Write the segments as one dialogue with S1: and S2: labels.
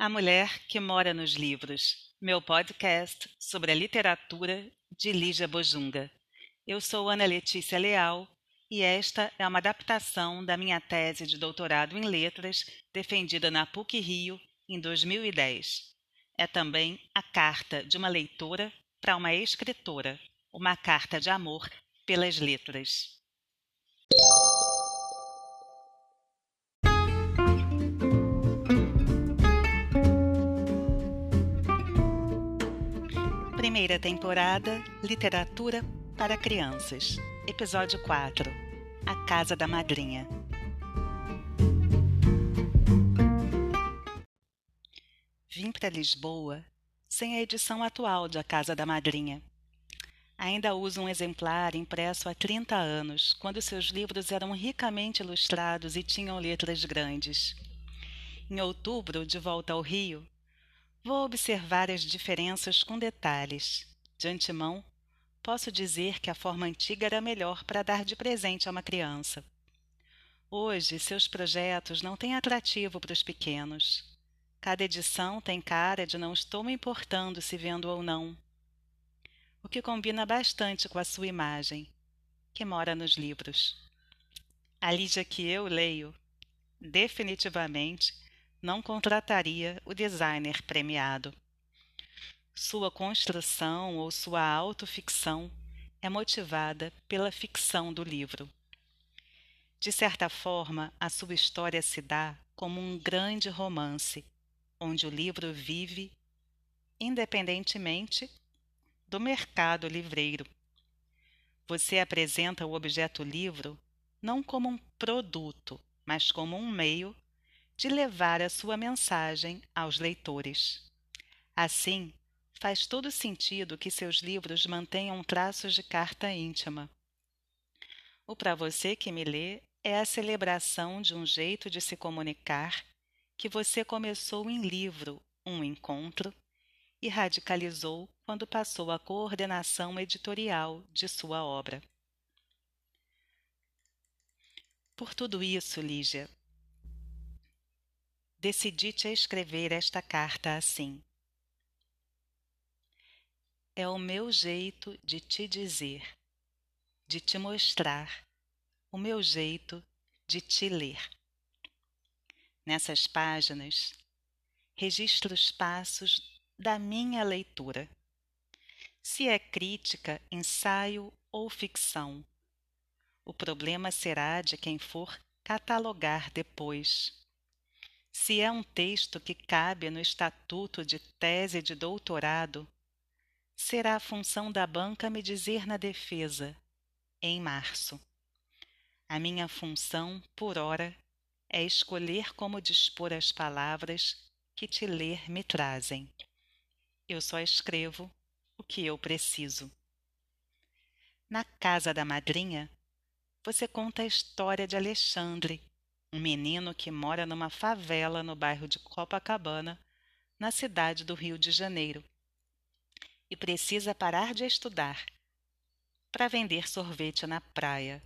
S1: A Mulher que Mora nos Livros, meu podcast sobre a literatura de Lígia Bojunga. Eu sou Ana Letícia Leal e esta é uma adaptação da minha tese de doutorado em letras defendida na PUC Rio em 2010. É também a carta de uma leitora para uma escritora, uma carta de amor pelas letras. Primeira temporada Literatura para Crianças. Episódio 4 A Casa da Madrinha. Vim para Lisboa sem a edição atual de A Casa da Madrinha. Ainda uso um exemplar impresso há 30 anos, quando seus livros eram ricamente ilustrados e tinham letras grandes. Em outubro, de volta ao Rio, Vou observar as diferenças com detalhes. De antemão, posso dizer que a forma antiga era melhor para dar de presente a uma criança. Hoje, seus projetos não têm atrativo para os pequenos. Cada edição tem cara de não estou me importando se vendo ou não. O que combina bastante com a sua imagem, que mora nos livros. A Lídia que eu leio, definitivamente, não contrataria o designer premiado. Sua construção ou sua autoficção é motivada pela ficção do livro. De certa forma, a sua história se dá como um grande romance, onde o livro vive independentemente do mercado livreiro. Você apresenta o objeto livro não como um produto, mas como um meio de levar a sua mensagem aos leitores. Assim, faz todo sentido que seus livros mantenham traços de carta íntima. O para você que me lê é a celebração de um jeito de se comunicar que você começou em livro, um encontro, e radicalizou quando passou a coordenação editorial de sua obra. Por tudo isso, Lígia, decidi-te a escrever esta carta assim. É o meu jeito de te dizer, de te mostrar, o meu jeito de te ler. Nessas páginas, registro os passos da minha leitura. Se é crítica, ensaio ou ficção, o problema será de quem for catalogar depois se é um texto que cabe no estatuto de tese de doutorado, será a função da banca me dizer na defesa, em março. A minha função, por ora, é escolher como dispor as palavras que te ler me trazem. Eu só escrevo o que eu preciso. Na casa da madrinha, você conta a história de Alexandre, um menino que mora numa favela no bairro de Copacabana, na cidade do Rio de Janeiro, e precisa parar de estudar para vender sorvete na praia.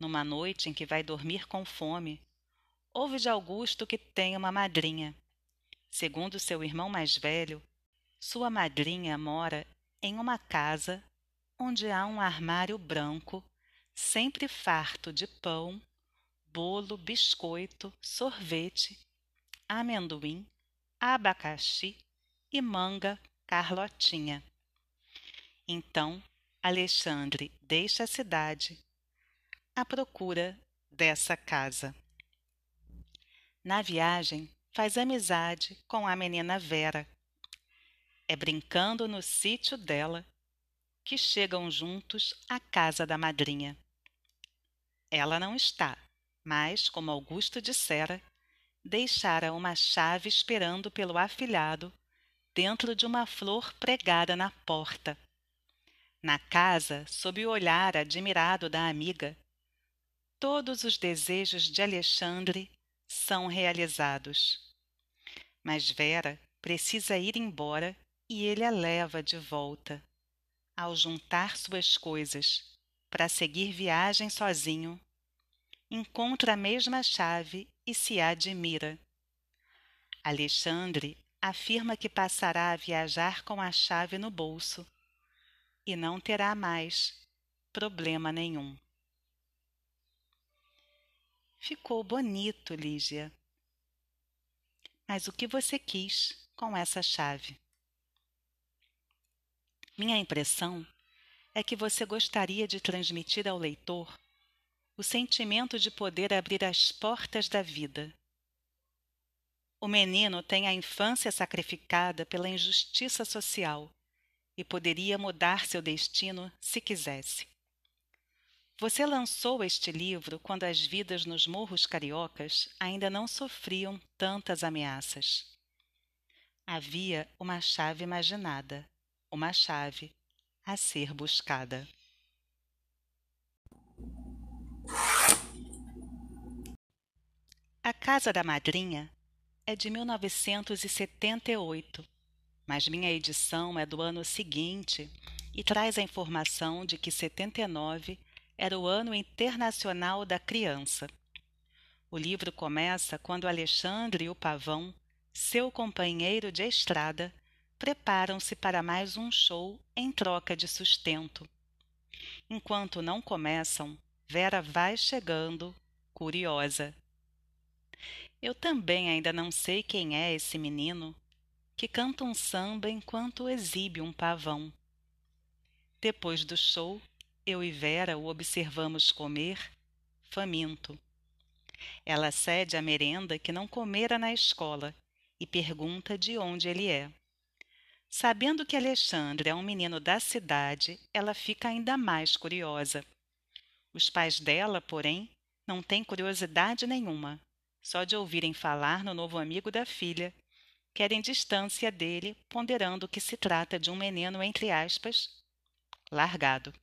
S1: Numa noite em que vai dormir com fome, ouve de Augusto que tem uma madrinha. Segundo seu irmão mais velho, sua madrinha mora em uma casa onde há um armário branco, sempre farto de pão bolo, biscoito, sorvete, amendoim, abacaxi e manga Carlotinha. Então, Alexandre deixa a cidade à procura dessa casa. Na viagem, faz amizade com a menina Vera. É brincando no sítio dela que chegam juntos à casa da madrinha. Ela não está, mas, como Augusto dissera, deixara uma chave esperando pelo afilhado dentro de uma flor pregada na porta. Na casa, sob o olhar admirado da amiga, todos os desejos de Alexandre são realizados. Mas Vera precisa ir embora e ele a leva de volta. Ao juntar suas coisas para seguir viagem sozinho, encontra a mesma chave e se admira. Alexandre afirma que passará a viajar com a chave no bolso e não terá mais problema nenhum. Ficou bonito, Lígia. Mas o que você quis com essa chave? Minha impressão é que você gostaria de transmitir ao leitor o sentimento de poder abrir as portas da vida. O menino tem a infância sacrificada pela injustiça social e poderia mudar seu destino se quisesse. Você lançou este livro quando as vidas nos morros cariocas ainda não sofriam tantas ameaças. Havia uma chave imaginada, uma chave a ser buscada. A Casa da Madrinha é de 1978, mas minha edição é do ano seguinte e traz a informação de que 79 era o Ano Internacional da Criança. O livro começa quando Alexandre e o Pavão, seu companheiro de estrada, preparam-se para mais um show em troca de sustento. Enquanto não começam, Vera vai chegando, curiosa. Eu também ainda não sei quem é esse menino que canta um samba enquanto exibe um pavão. Depois do show, eu e Vera o observamos comer, faminto. Ela cede a merenda que não comera na escola e pergunta de onde ele é. Sabendo que Alexandre é um menino da cidade, ela fica ainda mais curiosa. Os pais dela, porém, não têm curiosidade nenhuma, só de ouvirem falar no novo amigo da filha, querem distância dele, ponderando que se trata de um menino, entre aspas, largado.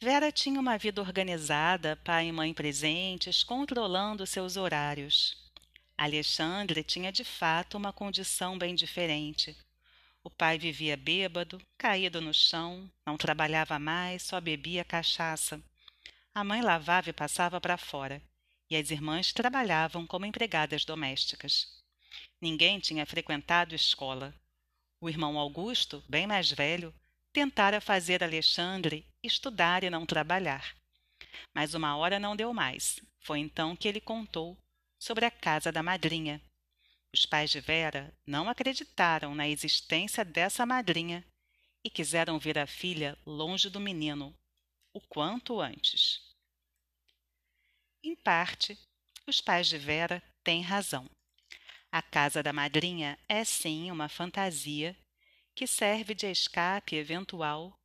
S1: Vera tinha uma vida organizada, pai e mãe presentes, controlando seus horários. Alexandre tinha de fato uma condição bem diferente. O pai vivia bêbado, caído no chão, não trabalhava mais, só bebia cachaça. A mãe lavava e passava para fora, e as irmãs trabalhavam como empregadas domésticas. Ninguém tinha frequentado escola. O irmão Augusto, bem mais velho, tentara fazer Alexandre estudar e não trabalhar. Mas uma hora não deu mais. Foi então que ele contou sobre a casa da madrinha. Os pais de Vera não acreditaram na existência dessa madrinha e quiseram ver a filha longe do menino o quanto antes. Em parte, os pais de Vera têm razão. A casa da madrinha é sim uma fantasia que serve de escape eventual,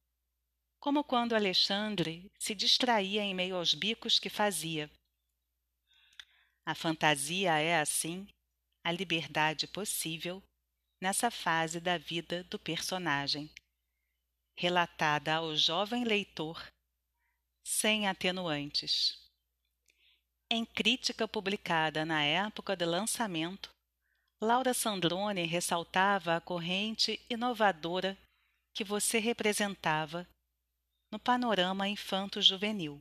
S1: como quando Alexandre se distraía em meio aos bicos que fazia. A fantasia é, assim, a liberdade possível nessa fase da vida do personagem, relatada ao jovem leitor sem atenuantes. Em crítica publicada na época do lançamento, Laura Sandrone ressaltava a corrente inovadora que você representava no panorama infanto-juvenil.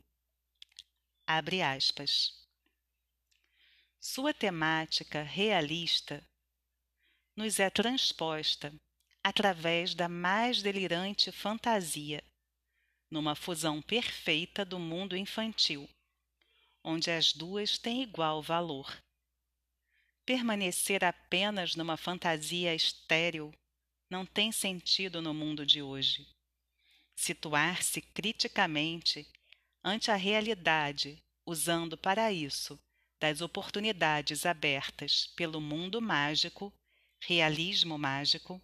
S1: Abre aspas. Sua temática realista nos é transposta através da mais delirante fantasia, numa fusão perfeita do mundo infantil, onde as duas têm igual valor Permanecer apenas numa fantasia estéril não tem sentido no mundo de hoje. Situar-se criticamente ante a realidade, usando para isso das oportunidades abertas pelo mundo mágico, realismo mágico,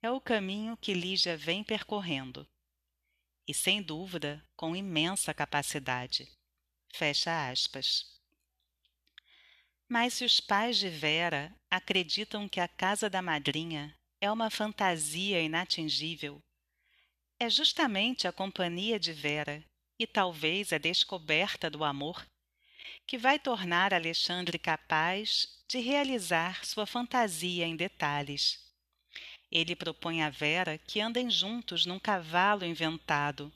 S1: é o caminho que Lígia vem percorrendo. E sem dúvida, com imensa capacidade. Fecha aspas. Mas se os pais de Vera acreditam que a casa da madrinha é uma fantasia inatingível, é justamente a companhia de Vera e talvez a descoberta do amor que vai tornar Alexandre capaz de realizar sua fantasia em detalhes. Ele propõe a Vera que andem juntos num cavalo inventado.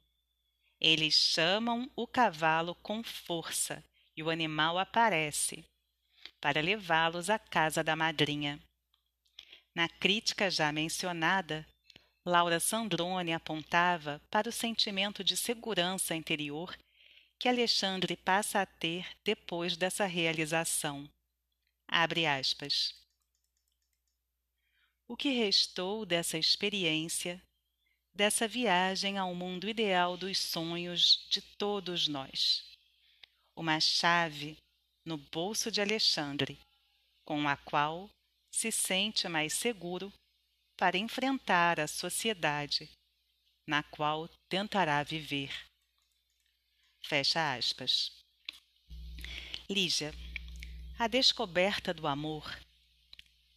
S1: Eles chamam o cavalo com força e o animal aparece para levá-los à casa da madrinha. Na crítica já mencionada, Laura Sandrone apontava para o sentimento de segurança interior que Alexandre passa a ter depois dessa realização. Abre aspas. O que restou dessa experiência, dessa viagem ao mundo ideal dos sonhos de todos nós? Uma chave no bolso de Alexandre, com a qual se sente mais seguro para enfrentar a sociedade na qual tentará viver. Fecha aspas. Lígia, a descoberta do amor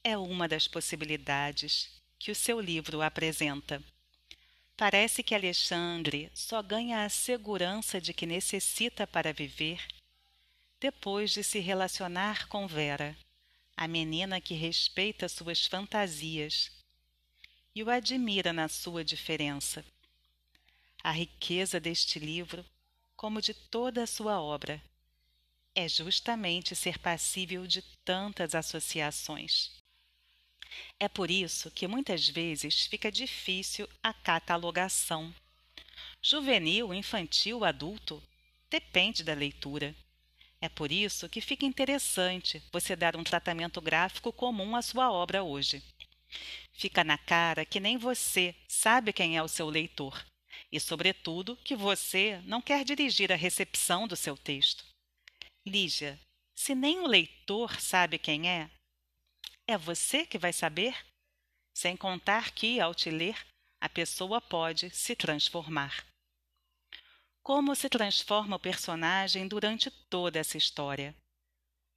S1: é uma das possibilidades que o seu livro apresenta. Parece que Alexandre só ganha a segurança de que necessita para viver depois de se relacionar com Vera, a menina que respeita suas fantasias e o admira na sua diferença. A riqueza deste livro, como de toda a sua obra, é justamente ser passível de tantas associações. É por isso que muitas vezes fica difícil a catalogação. Juvenil, infantil, adulto, depende da leitura. É por isso que fica interessante você dar um tratamento gráfico comum à sua obra hoje. Fica na cara que nem você sabe quem é o seu leitor e, sobretudo, que você não quer dirigir a recepção do seu texto. Lígia, se nem o leitor sabe quem é, é você que vai saber? Sem contar que, ao te ler, a pessoa pode se transformar. Como se transforma o personagem durante toda essa história?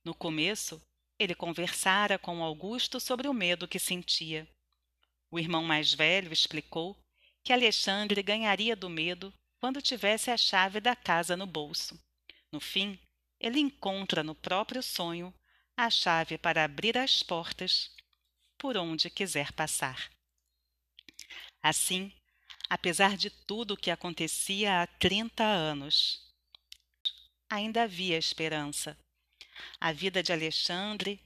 S1: No começo, ele conversara com Augusto sobre o medo que sentia. O irmão mais velho explicou que Alexandre ganharia do medo quando tivesse a chave da casa no bolso. No fim, ele encontra no próprio sonho a chave para abrir as portas por onde quiser passar. Assim, apesar de tudo o que acontecia há trinta anos, ainda havia esperança. A vida de Alexandre,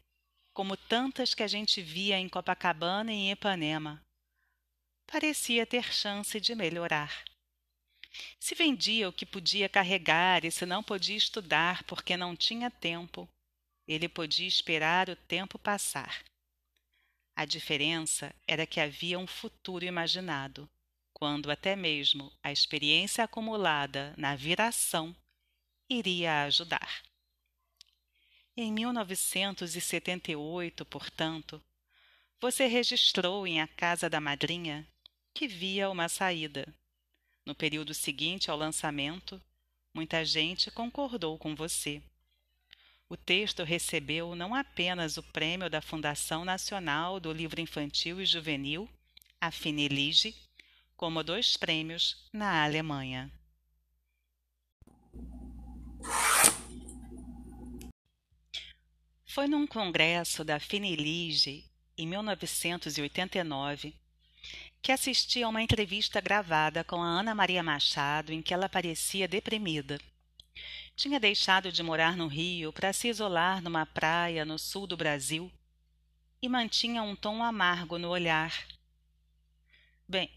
S1: como tantas que a gente via em Copacabana e em Ipanema, parecia ter chance de melhorar. Se vendia o que podia carregar e se não podia estudar porque não tinha tempo, ele podia esperar o tempo passar. A diferença era que havia um futuro imaginado, quando até mesmo a experiência acumulada na viração iria ajudar. Em 1978, portanto, você registrou em A Casa da Madrinha que via uma saída. No período seguinte ao lançamento, muita gente concordou com você. O texto recebeu não apenas o prêmio da Fundação Nacional do Livro Infantil e Juvenil, a Finelige, como dois prêmios na Alemanha. Foi num congresso da Finelige, em 1989, que assisti a uma entrevista gravada com a Ana Maria Machado em que ela parecia deprimida. Tinha deixado de morar no Rio para se isolar numa praia no sul do Brasil e mantinha um tom amargo no olhar. Bem,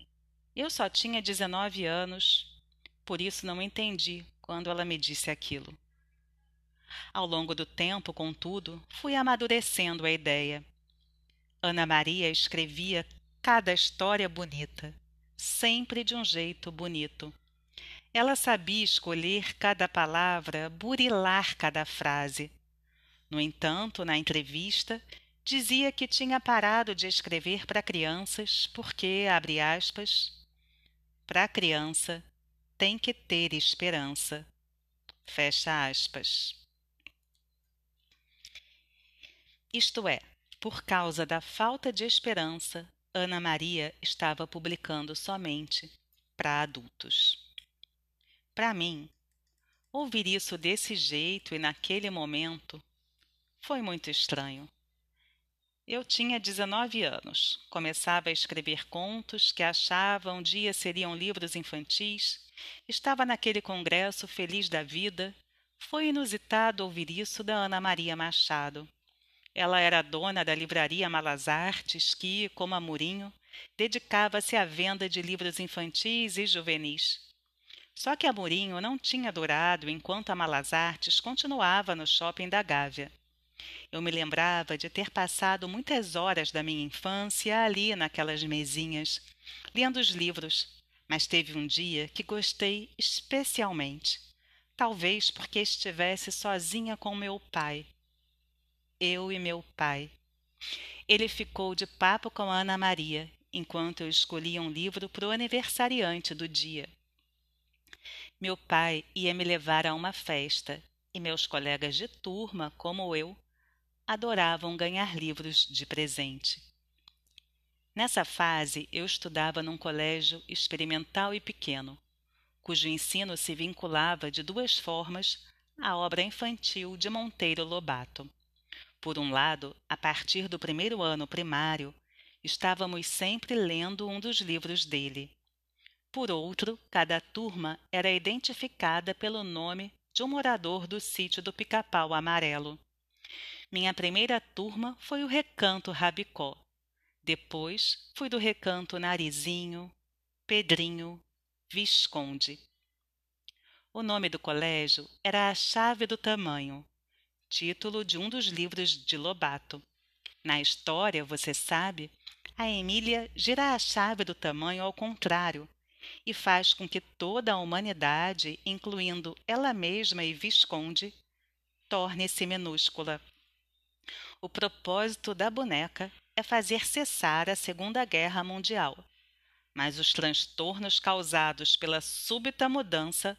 S1: eu só tinha dezenove anos, por isso não entendi quando ela me disse aquilo. Ao longo do tempo, contudo, fui amadurecendo a ideia. Ana Maria escrevia cada história bonita, sempre de um jeito bonito. Ela sabia escolher cada palavra, burilar cada frase. No entanto, na entrevista, dizia que tinha parado de escrever para crianças porque, abre aspas, para criança tem que ter esperança. Fecha aspas. Isto é, por causa da falta de esperança, Ana Maria estava publicando somente para adultos. Para mim, ouvir isso desse jeito e naquele momento foi muito estranho. Eu tinha 19 anos, começava a escrever contos que achava um dia seriam livros infantis, estava naquele congresso feliz da vida. Foi inusitado ouvir isso da Ana Maria Machado. Ela era dona da livraria Malas Artes, que, como Amorinho, dedicava-se à venda de livros infantis e juvenis. Só que Amorinho não tinha durado enquanto a Malas Artes continuava no shopping da Gávea. Eu me lembrava de ter passado muitas horas da minha infância ali naquelas mesinhas, lendo os livros, mas teve um dia que gostei especialmente. Talvez porque estivesse sozinha com meu pai. Eu e meu pai. Ele ficou de papo com Ana Maria, enquanto eu escolhia um livro para o aniversariante do dia. Meu pai ia me levar a uma festa, e meus colegas de turma, como eu, adoravam ganhar livros de presente. Nessa fase, eu estudava num colégio experimental e pequeno, cujo ensino se vinculava de duas formas à obra infantil de Monteiro Lobato. Por um lado, a partir do primeiro ano primário, estávamos sempre lendo um dos livros dele. Por outro, cada turma era identificada pelo nome de um morador do sítio do Pica-Pau Amarelo. Minha primeira turma foi o Recanto Rabicó. Depois fui do Recanto Narizinho, Pedrinho, Visconde. O nome do colégio era A Chave do Tamanho, título de um dos livros de Lobato. Na história, você sabe, a Emília gira a chave do tamanho ao contrário e faz com que toda a humanidade, incluindo ela mesma e Visconde, torne-se minúscula. O propósito da boneca é fazer cessar a Segunda Guerra Mundial, mas os transtornos causados pela súbita mudança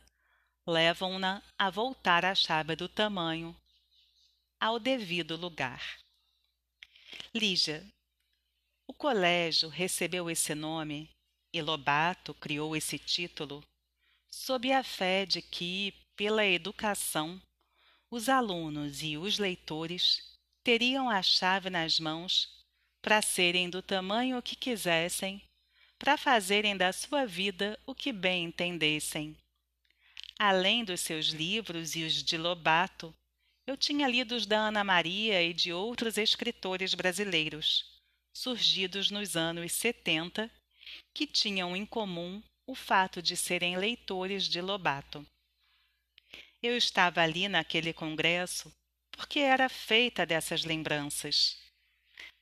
S1: levam-na a voltar à chave do tamanho ao devido lugar. Lígia, o colégio recebeu esse nome e Lobato criou esse título sob a fé de que, pela educação, os alunos e os leitores teriam a chave nas mãos para serem do tamanho que quisessem, para fazerem da sua vida o que bem entendessem. Além dos seus livros e os de Lobato, eu tinha lido os da Ana Maria e de outros escritores brasileiros, surgidos nos anos setenta, que tinham em comum o fato de serem leitores de Lobato. Eu estava ali naquele congresso porque era feita dessas lembranças,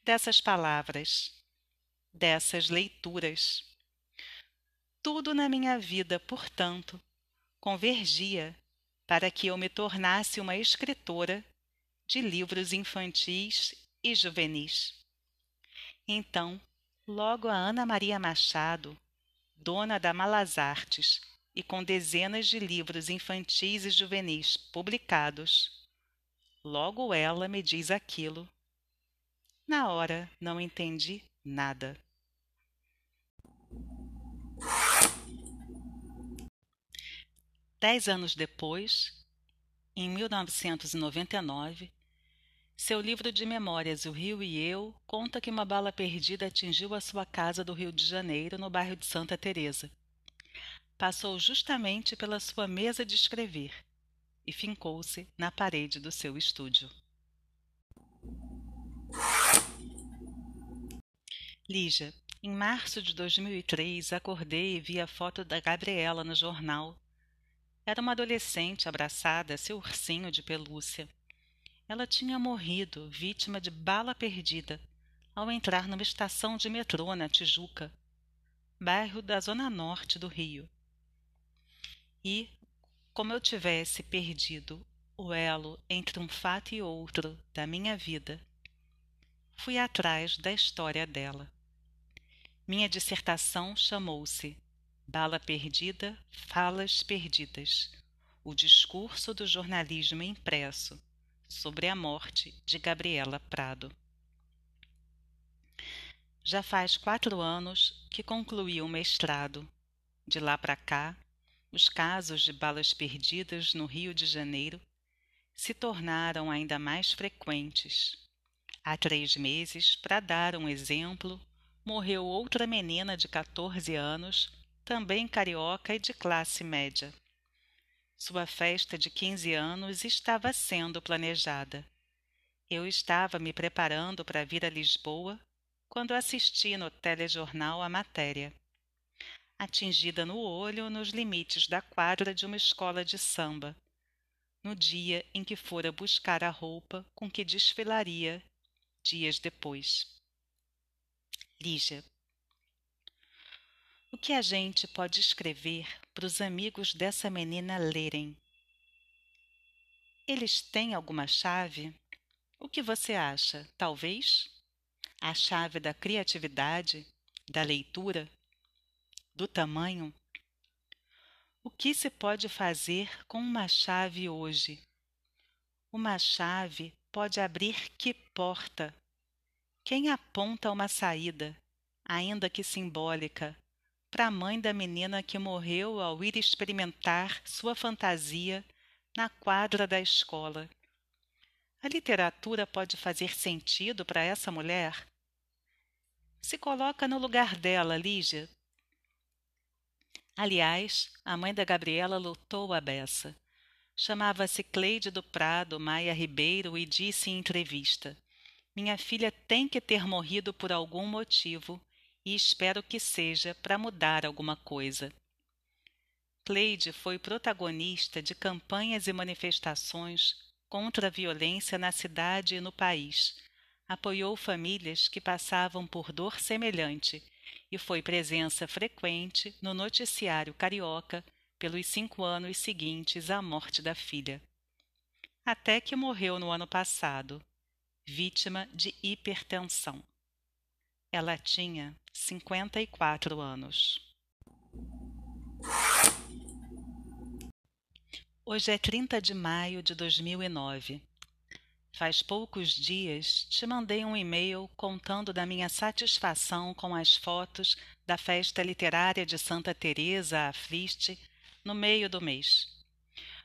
S1: dessas palavras, dessas leituras. Tudo na minha vida, portanto, convergia para que eu me tornasse uma escritora de livros infantis e juvenis. Então, logo a Ana Maria Machado, dona da Malas Artes e com dezenas de livros infantis e juvenis publicados, Logo ela me diz aquilo. Na hora não entendi nada. Dez anos depois, em 1999, seu livro de memórias O Rio e Eu conta que uma bala perdida atingiu a sua casa do Rio de Janeiro, no bairro de Santa Teresa. Passou justamente pela sua mesa de escrever e fincou-se na parede do seu estúdio. Lígia, em março de 2003, acordei e vi a foto da Gabriela no jornal. Era uma adolescente abraçada a seu ursinho de pelúcia. Ela tinha morrido, vítima de bala perdida, ao entrar numa estação de metrô na Tijuca, bairro da zona norte do Rio. E, como eu tivesse perdido o elo entre um fato e outro da minha vida, fui atrás da história dela. Minha dissertação chamou-se Bala Perdida, Falas Perdidas O discurso do jornalismo impresso sobre a morte de Gabriela Prado. Já faz quatro anos que concluí o mestrado. De lá para cá, os casos de balas perdidas no Rio de Janeiro se tornaram ainda mais frequentes. Há três meses, para dar um exemplo, morreu outra menina de 14 anos, também carioca e de classe média. Sua festa de 15 anos estava sendo planejada. Eu estava me preparando para vir a Lisboa quando assisti no telejornal a matéria. Atingida no olho nos limites da quadra de uma escola de samba, no dia em que fora buscar a roupa com que desfilaria dias depois. Lígia. O que a gente pode escrever para os amigos dessa menina lerem? Eles têm alguma chave? O que você acha? Talvez? A chave da criatividade, da leitura, do tamanho? O que se pode fazer com uma chave hoje? Uma chave pode abrir que porta? Quem aponta uma saída, ainda que simbólica, para a mãe da menina que morreu ao ir experimentar sua fantasia na quadra da escola? A literatura pode fazer sentido para essa mulher? Se coloca no lugar dela, Lígia. Aliás, a mãe da Gabriela lutou a beça. Chamava-se Cleide do Prado Maia Ribeiro e disse em entrevista: Minha filha tem que ter morrido por algum motivo e espero que seja para mudar alguma coisa. Cleide foi protagonista de campanhas e manifestações contra a violência na cidade e no país. Apoiou famílias que passavam por dor semelhante e foi presença frequente no noticiário carioca pelos cinco anos seguintes à morte da filha. Até que morreu no ano passado, vítima de hipertensão. Ela tinha 54 anos. Hoje é 30 de maio de 2009. Faz poucos dias te mandei um e-mail contando da minha satisfação com as fotos da festa literária de Santa Teresa a Friste no meio do mês.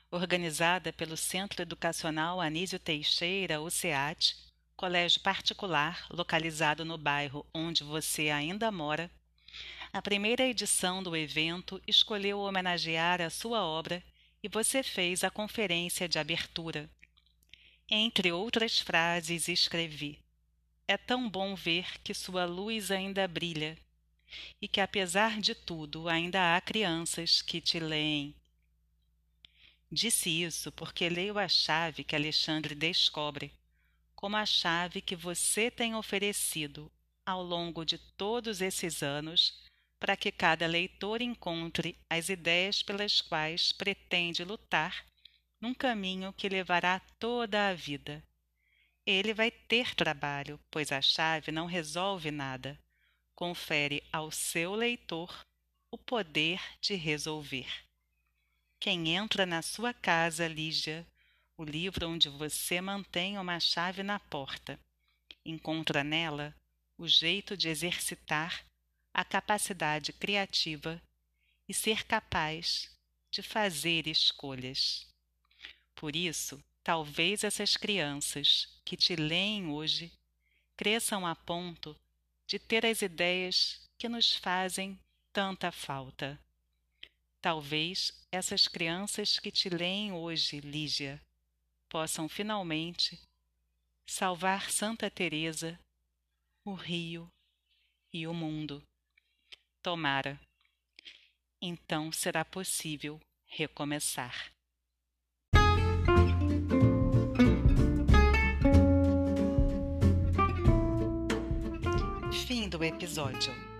S1: Organizada pelo Centro Educacional Anísio Teixeira, o SEAT, colégio particular localizado no bairro onde você ainda mora, a primeira edição do evento escolheu homenagear a sua obra e você fez a conferência de abertura. Entre outras frases, escrevi: É tão bom ver que sua luz ainda brilha e que, apesar de tudo, ainda há crianças que te leem. Disse isso porque leio a chave que Alexandre descobre, como a chave que você tem oferecido ao longo de todos esses anos para que cada leitor encontre as ideias pelas quais pretende lutar num caminho que levará toda a vida. Ele vai ter trabalho, pois a chave não resolve nada. Confere ao seu leitor o poder de resolver. Quem entra na sua casa, Lígia, o livro onde você mantém uma chave na porta, encontra nela o jeito de exercitar a capacidade criativa e ser capaz de fazer escolhas. Por isso, talvez essas crianças que te leem hoje cresçam a ponto de ter as ideias que nos fazem tanta falta. Talvez essas crianças que te leem hoje, Lígia, possam finalmente salvar Santa Teresa, o Rio e o mundo. Tomara. Então será possível recomeçar. Fim do episódio.